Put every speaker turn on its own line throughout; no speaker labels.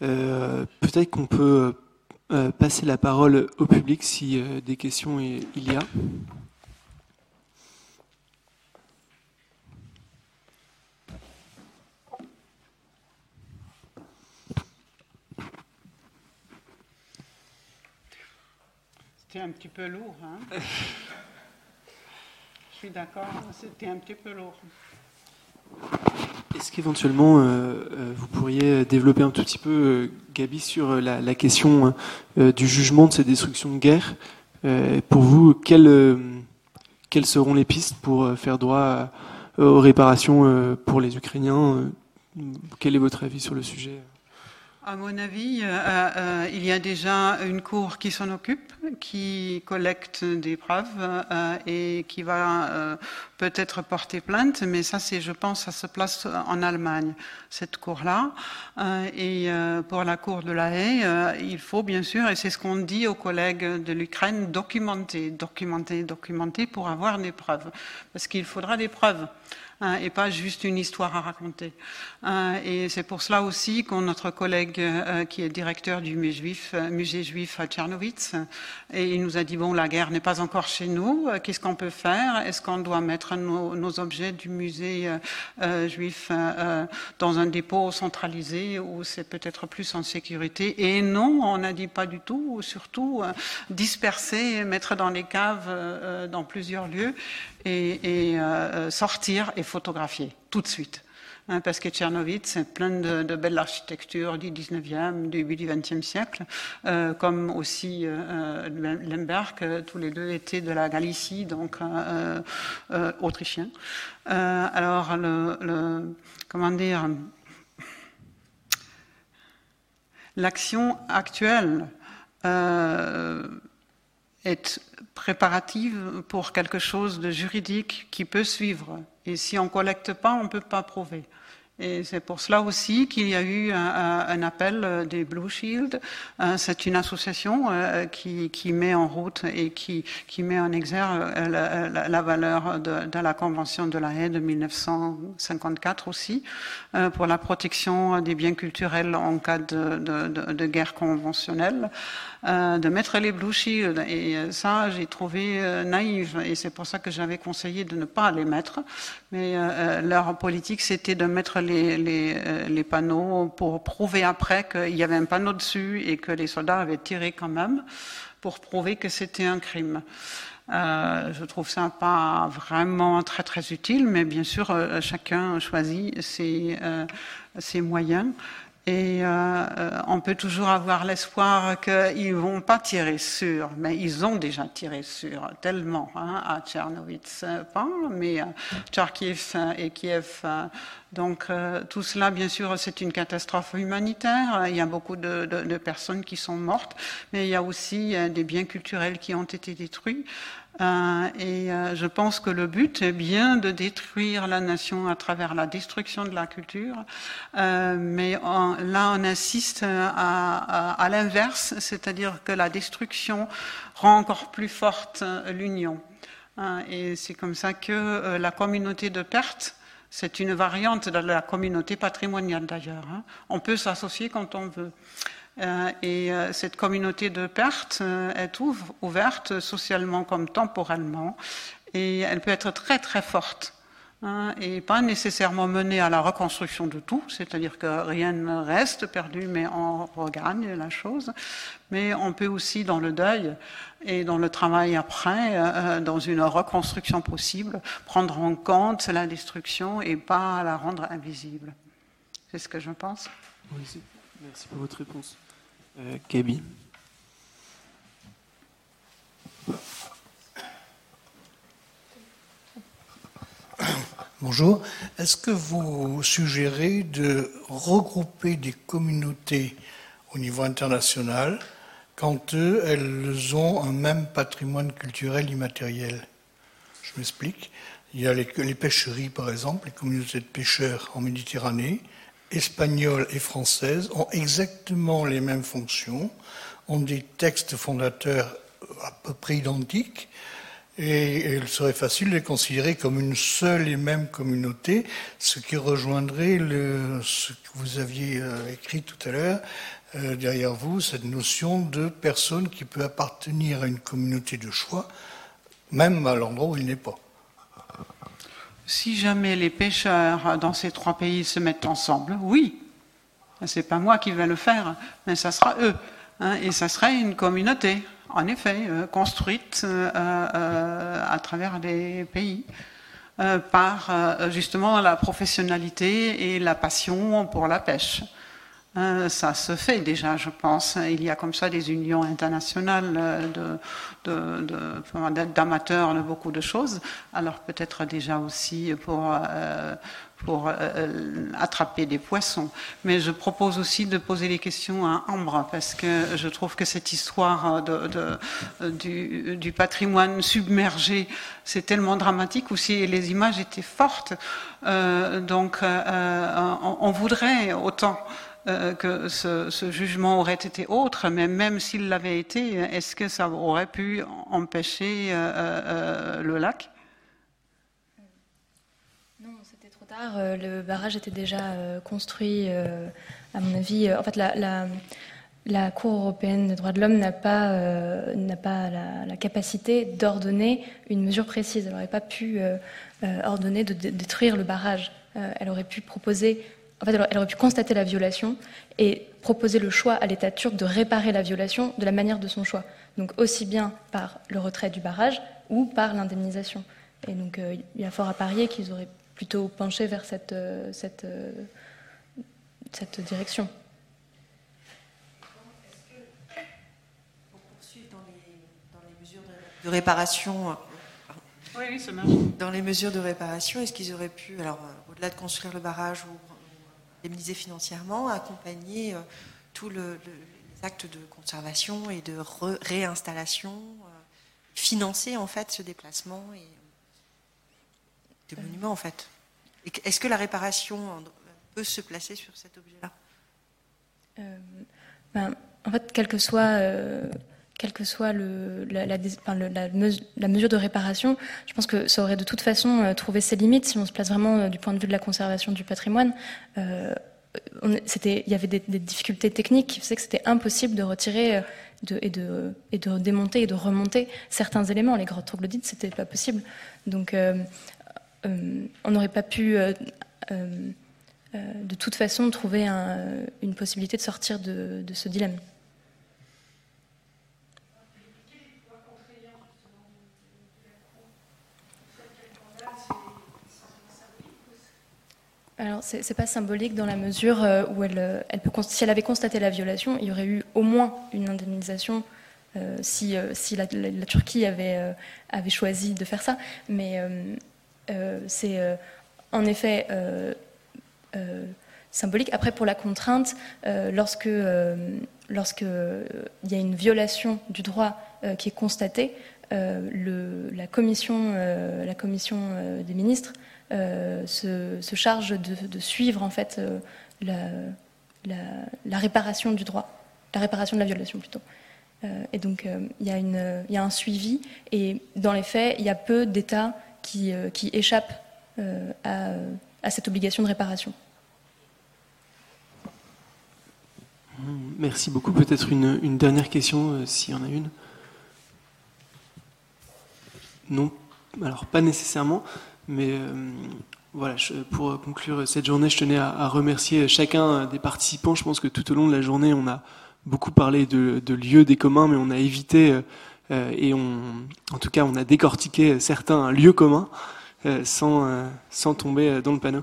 Peut-être qu'on peut passer la parole au public si des questions il y a.
C'était un petit peu lourd. Hein Je suis d'accord, c'était un petit peu lourd.
Qu'éventuellement, euh, euh, vous pourriez développer un tout petit peu, euh, Gabi, sur la, question du jugement de ces destructions de guerre. Pour vous, quelles, quelles, seront les pistes pour faire droit aux réparations pour les Ukrainiens Quel est votre avis sur le sujet?
À mon avis, euh, euh, il y a déjà une cour qui s'en occupe, qui collecte des preuves euh, et qui va peut-être porter plainte, mais ça, c'est, je pense, ça se place en Allemagne, cette cour-là. et pour la cour de la haie, il faut bien sûr, et c'est ce qu'on dit aux collègues de l'Ukraine, documenter, documenter, documenter pour avoir des preuves, parce qu'il faudra des preuves. Hein, et pas juste une histoire à raconter. Hein, et c'est pour cela aussi qu'on notre collègue euh, qui est directeur du musée juif, euh, musée juif à Tchernowitz, et il nous a dit bon la guerre n'est pas encore chez nous, euh, qu'est-ce qu'on peut faire? Est-ce qu'on doit mettre nos, objets du musée juif dans un dépôt centralisé où c'est peut-être plus en sécurité? Et non, on n'a dit pas du tout, surtout disperser, mettre dans les caves dans plusieurs lieux et, euh, sortir et photographier tout de suite. Hein, parce que Tchernovitz, c'est plein de, de, belles architectures du 19e, début du 20e siècle, euh, comme aussi euh, Lemberg, tous les deux étaient de la Galicie, donc autrichiens. alors, comment dire, l'action actuelle est préparative pour quelque chose de juridique qui peut suivre. Et si on ne collecte pas, on ne peut pas prouver. Et c'est pour cela aussi qu'il y a eu un, appel des Blue Shield. Euh, c'est une association euh, qui, met en route et qui, met en exergue euh, la, valeur de, la Convention de la haie de 1954 aussi, pour la protection des biens culturels en cas de, de, guerre conventionnelle. Euh, de mettre les Blue Shield. Et euh, ça, j'ai trouvé euh, naïf. Et c'est pour ça que j'avais conseillé de ne pas les mettre. Mais leur politique, c'était de mettre les, les, panneaux pour prouver après qu'il y avait un panneau dessus et que les soldats avaient tiré quand même pour prouver que c'était un crime. Euh, je trouve ça pas vraiment très très utile, mais bien sûr, chacun choisit euh, ses moyens. Et euh, euh, on peut toujours avoir l'espoir qu'ils ne vont pas tirer sur, mais ils ont déjà tiré sur tellement hein, à Tchernowitz, pas, mais à Tcharkiv et Kiev. Donc tout cela, bien sûr, c'est une catastrophe humanitaire. Il y a beaucoup de, personnes qui sont mortes, mais il y a aussi des biens culturels qui ont été détruits. Euh, et euh, je pense que le but est bien de détruire la nation à travers la destruction de la culture, euh, mais là on insiste à, à, l'inverse, c'est-à-dire que la destruction rend encore plus forte l'union. et c'est comme ça que la communauté de perte, c'est une variante de la communauté patrimoniale d'ailleurs. Hein. On peut s'associer quand on veut. Euh, et euh, cette communauté de perte euh, est ouverte socialement comme temporellement et elle peut être très très forte hein, et pas nécessairement menée à la reconstruction de tout, c'est-à-dire que rien ne reste perdu mais on regagne la chose, mais on peut aussi dans le deuil et dans le travail après, dans une reconstruction possible, prendre en compte la destruction et pas la rendre invisible. C'est ce que je pense.
merci pour votre réponse.
Euh, Bonjour. Est-ce que vous suggérez de regrouper des communautés au niveau international quand elles ont un même patrimoine culturel immatériel? Je m'explique. Il y a les, pêcheries, par exemple, les communautés de pêcheurs en Méditerranée, espagnole et française ont exactement les mêmes fonctions, ont des textes fondateurs à peu près identiques, Et il serait facile de les considérer comme une seule et même communauté, ce qui rejoindrait ce que vous aviez euh, écrit tout à l'heure euh, derrière vous, cette notion de personne qui peut appartenir à une communauté de choix, même à l'endroit où il n'est pas.
Si jamais les pêcheurs dans ces trois pays se mettent ensemble, oui, c'est pas moi qui vais le faire, mais ça sera eux, hein, et ça serait une communauté en effet, euh, construite euh, euh, à travers les pays par justement la professionnalité et la passion pour la pêche. Ça se fait déjà, je pense. Il y a comme ça des unions internationales d'amateurs de, de, de, beaucoup de choses. Alors peut-être déjà aussi pour pour euh, attraper des poissons. Mais je propose aussi de poser les questions à Ambre, parce que je trouve que cette histoire de, du, du, patrimoine submergé, c'est tellement dramatique, aussi les images étaient fortes. Euh, donc euh, on, on, voudrait autant que ce, jugement aurait été autre, mais même s'il l'avait été, est-ce que ça aurait pu empêcher le lac?
Euh, le barrage était déjà euh, construit, euh, à mon avis. en fait, la, Cour européenne des droits de l'homme n'a pas la, capacité d'ordonner une mesure précise. Elle n'aurait pas pu ordonner de, détruire le barrage. elle aurait pu proposer, en fait, elle aurait pu constater la violation et proposer le choix à l'État turc de réparer la violation de la manière de son choix. Donc aussi bien par le retrait du barrage ou par l'indemnisation. Et donc il y a fort à parier qu'ils auraient plutôt pencher vers cette, euh, cette, euh, cette direction.
Pour poursuivre dans les, dans les mesures de, réparation,
oui, oui,
dans les mesures de réparation, est-ce qu'ils auraient pu, alors euh, au-delà de construire le barrage ou, indemniser financièrement, accompagner tous le, les actes de conservation et de réinstallation, financer en fait ce déplacement et des monuments en fait. Est-ce que la réparation peut se placer sur cet objet-là?
Euh, ben, En fait, quel que soit, euh, quel que soit la, mesure de réparation, je pense que ça aurait de toute façon euh, trouvé ses limites si on se place vraiment du point de vue de la conservation du patrimoine. il y avait des, difficultés techniques qui faisaient que c'était impossible de retirer et, de, démonter et de remonter certains éléments. Les grottes troglodytes, c'était pas possible. Donc, euh, on n'aurait pas pu euh, euh, de toute façon trouver une possibilité de sortir de, ce dilemme. Alors, c'est n'est pas symbolique dans la mesure où elle, elle peut, si elle avait constaté la violation, il y aurait eu au moins une indemnisation si, si la, Turquie avait, avait choisi de faire ça. Mais euh, c'est euh, en effet euh, symbolique. Après, pour la contrainte, lorsque lorsque il y a une violation du droit qui est constatée, la commission, la commission des ministres se, charge de, suivre en fait la, la, réparation du droit, la réparation de la violation plutôt. et donc il y, a un suivi et dans les faits, il y a peu d'États qui, euh, échappent euh, à, cette obligation de réparation.
Merci beaucoup. Peut-être une, dernière question, euh, s'il y en a une. Non, alors pas nécessairement, mais voilà, pour conclure cette journée, je tenais à, remercier chacun des participants. Je pense que tout au long de la journée, on a beaucoup parlé de, de lieux des communs, mais on a évité euh, et on, en tout cas, on a décortiqué certains lieux communs euh, sans, euh, sans tomber dans le panneau.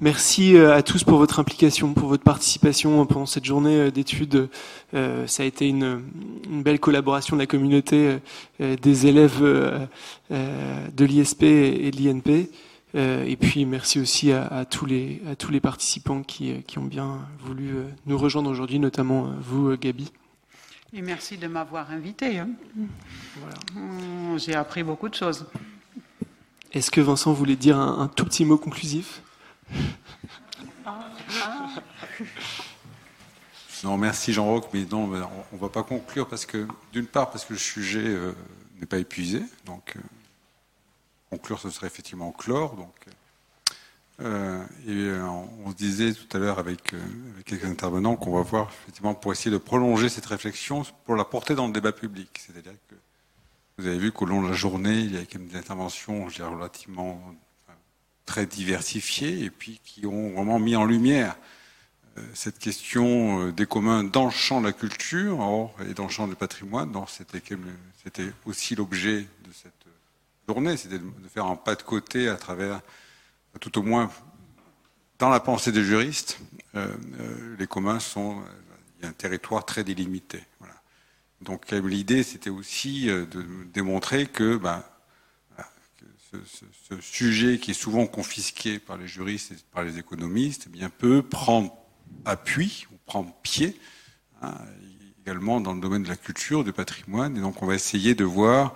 Merci à tous pour votre implication, pour votre participation pendant cette journée d'études. ça a été une, une, belle collaboration de la communauté des élèves de l'ISP et de l'INP. et puis merci aussi à, à, tous les, à tous les participants qui, qui ont bien voulu nous rejoindre aujourd'hui, notamment vous, Gabi.
Et merci de m'avoir invité. Hein. Hum, j'ai appris beaucoup de choses.
Est-ce que Vincent voulait dire un, tout petit mot conclusif?
Non, merci Jean-Roch, mais non, on ne va pas conclure parce que, d'une part, parce que le sujet euh, n'est pas épuisé, donc. Euh, conclure, ce serait effectivement clore. Donc, euh, et on, se disait tout à l'heure avec, quelques intervenants qu'on va voir effectivement pour essayer de prolonger cette réflexion, pour la porter dans le débat public. C'est-à-dire que vous avez vu qu'au long de la journée, il y a quand même des interventions, je dirais, relativement très diversifiées et puis qui ont vraiment mis en lumière euh, cette question euh, des communs dans le champ de la culture et dans le champ du patrimoine. C'était aussi l'objet de cette journée, c'était de faire un pas de côté à travers, tout au moins dans la pensée des juristes, euh, les communs sont, un territoire très délimité. Donc l'idée, c'était aussi de démontrer que, ben, ce, sujet qui est souvent confisqué par les juristes et par les économistes, eh bien, peut prendre appui ou prendre pied hein, également dans le domaine de la culture, du patrimoine. Et donc on va essayer de voir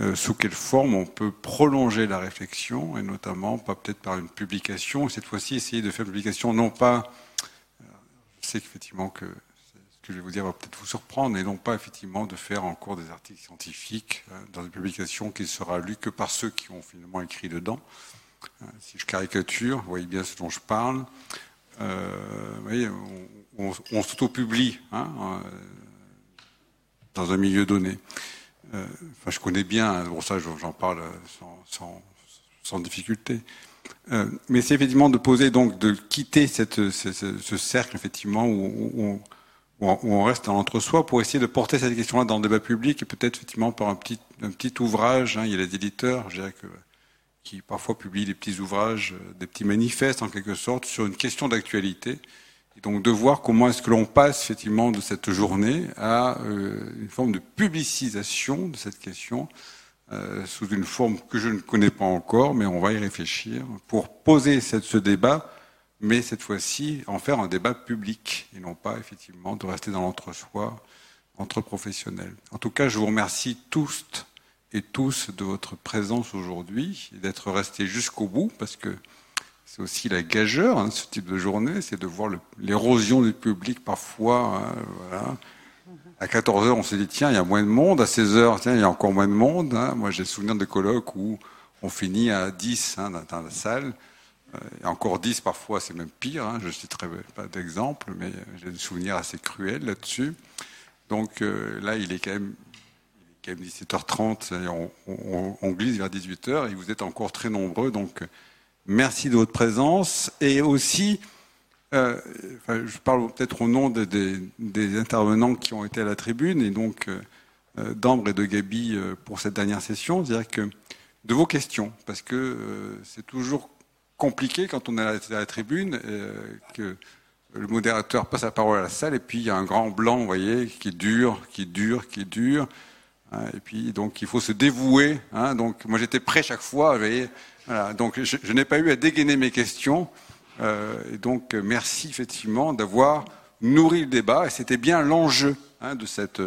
euh, sous quelle forme on peut prolonger la réflexion, et notamment pas peut-être par une publication, et cette fois-ci essayer de faire une publication non pas, euh, je sais qu'effectivement que que je vais vous dire va peut-être vous surprendre, et non pas effectivement de faire encore des articles scientifiques euh, dans une publication qui sera lue que par ceux qui ont finalement écrit dedans. si je caricature, vous voyez bien ce dont je parle. Euh, vous voyez, on, on, s'auto-publie hein, euh, dans un milieu donné. Euh, enfin, je connais bien, pour ça j'en parle sans, sans, difficulté. Euh, mais c'est effectivement de poser, donc, de quitter cette, ce, ce, cercle, effectivement, où, où, où, on reste dans l'entre-soi pour essayer de porter cette question-là dans le débat public et peut-être, effectivement, par un petit, un petit ouvrage. Hein, il y a les éditeurs, je dirais que qui parfois publie des petits ouvrages, euh, des petits manifestes en quelque sorte sur une question d'actualité. Et donc de voir comment est-ce que l'on passe effectivement de cette journée à euh, une forme de publicisation de cette question euh, sous une forme que je ne connais pas encore, mais on va y réfléchir pour poser cette, ce débat, mais cette fois-ci en faire un débat public et non pas effectivement de rester dans l'entre-soi entre professionnels. En tout cas, je vous remercie tous et tous de votre présence aujourd'hui et d'être restés jusqu'au bout, parce que c'est aussi la gageure hein, ce type de journée, c'est de voir l'érosion du public parfois. Hein. À 14h, on s'est dit, tiens, il y a moins de monde. À 16h, tiens, il y a encore moins de monde. Hein. Moi, j'ai souvenir de colloques où on finit à 10 hein, dans la salle. Euh, encore 10 parfois, c'est même pire. Hein. Je ne citerai pas d'exemple, mais j'ai des souvenirs assez cruels là-dessus. Donc euh, là, il est quand même quand même 17h30, on, glisse vers 18h et vous êtes encore très nombreux. Donc, merci de votre présence. Et aussi, euh, je parle peut-être au nom de, de, des intervenants qui ont été à la tribune et donc euh, d'Ambre et de Gabi euh, pour cette dernière session. C'est-à-dire que de vos questions, parce que euh, c'est toujours compliqué quand on est à la, tribune, euh, que le modérateur passe la parole à la salle et puis il y a un grand blanc, vous voyez, qui dure, qui dure, qui dure. Hein, et puis, donc, il faut se dévouer. Hein, donc, moi, j'étais prêt chaque fois. voilà, donc, je, n'ai pas eu à dégainer mes questions. Euh, et donc, merci effectivement d'avoir nourri le débat. Et c'était bien l'enjeu hein, de cette,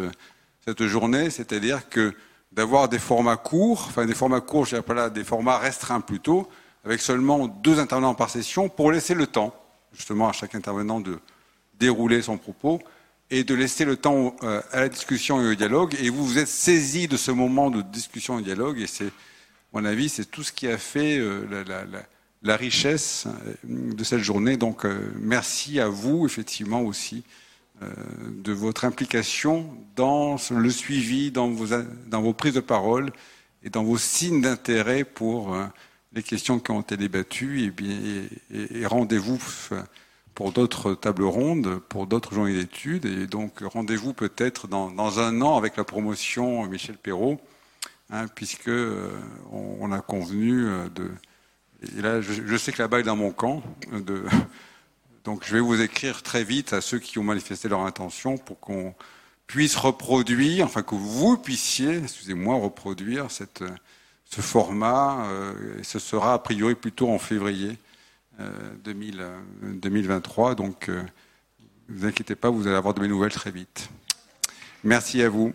cette journée, c'est-à-dire que d'avoir des formats courts, enfin des formats courts, je pas là, des formats restreints plutôt, avec seulement deux intervenants par session, pour laisser le temps, justement, à chaque intervenant de dérouler son propos et de laisser le temps euh, à la discussion et au dialogue. Et vous vous êtes saisi de ce moment de discussion et dialogue, et c'est, mon avis, c'est tout ce qui a fait euh, la, richesse euh, de cette journée. Donc, merci à vous, effectivement, aussi, de votre implication dans le suivi, dans vos prises de parole et dans vos signes d'intérêt pour les questions qui ont été débattues. Et, bien, et, rendez-vous pour d'autres tables rondes, pour d'autres journées d'études. Et donc, rendez-vous peut-être dans, un an avec la promotion Michel Perrault, hein, puisque euh, on, a convenu euh, de. Et là, je, sais que la balle est dans mon camp. Donc, je vais vous écrire très vite à ceux qui ont manifesté leur intention pour qu'on puisse reproduire, enfin que vous puissiez, excusez-moi, reproduire cette, ce format. Euh, ce sera a priori plutôt en février 2023. Euh, Donc, euh, ne vous inquiétez pas, vous allez avoir de mes nouvelles très vite. Merci à vous.